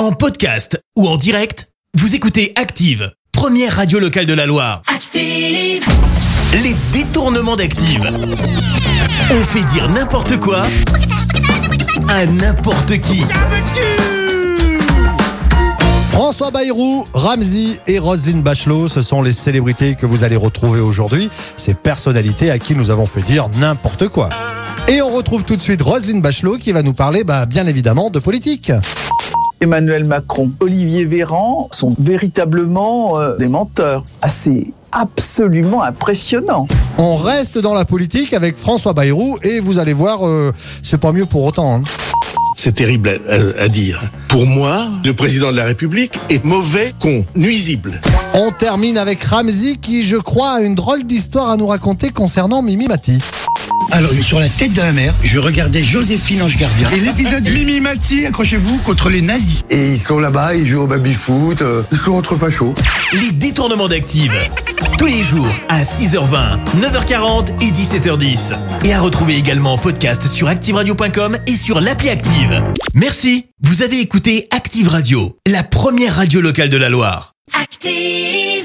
En podcast ou en direct, vous écoutez Active, première radio locale de la Loire. Active, Les détournements d'Active. On fait dire n'importe quoi à n'importe qui. François Bayrou, Ramsey et Roselyne Bachelot, ce sont les célébrités que vous allez retrouver aujourd'hui, ces personnalités à qui nous avons fait dire n'importe quoi. Et on retrouve tout de suite Roselyne Bachelot qui va nous parler, bah, bien évidemment, de politique. Emmanuel Macron, Olivier Véran sont véritablement euh, des menteurs. Ah, c'est absolument impressionnant. On reste dans la politique avec François Bayrou et vous allez voir, euh, c'est pas mieux pour autant. hein. C'est terrible à, à- à dire. Pour moi, le président de la République est mauvais con, nuisible. On termine avec Ramsey qui, je crois, a une drôle d'histoire à nous raconter concernant Mimi Mati. Alors, sur la tête de la mer, je regardais Joséphine Ange Gardien. Et l'épisode Mimi Mati, accrochez-vous, contre les nazis. Et ils sont là-bas, ils jouent au baby-foot, euh, ils sont entre fachos. Les détournements d'Active. Tous les jours à 6h20, 9h40 et 17h10. Et à retrouver également en podcast sur ActiveRadio.com et sur l'appli Active. Merci. Vous avez écouté Active Radio, la première radio locale de la Loire. active.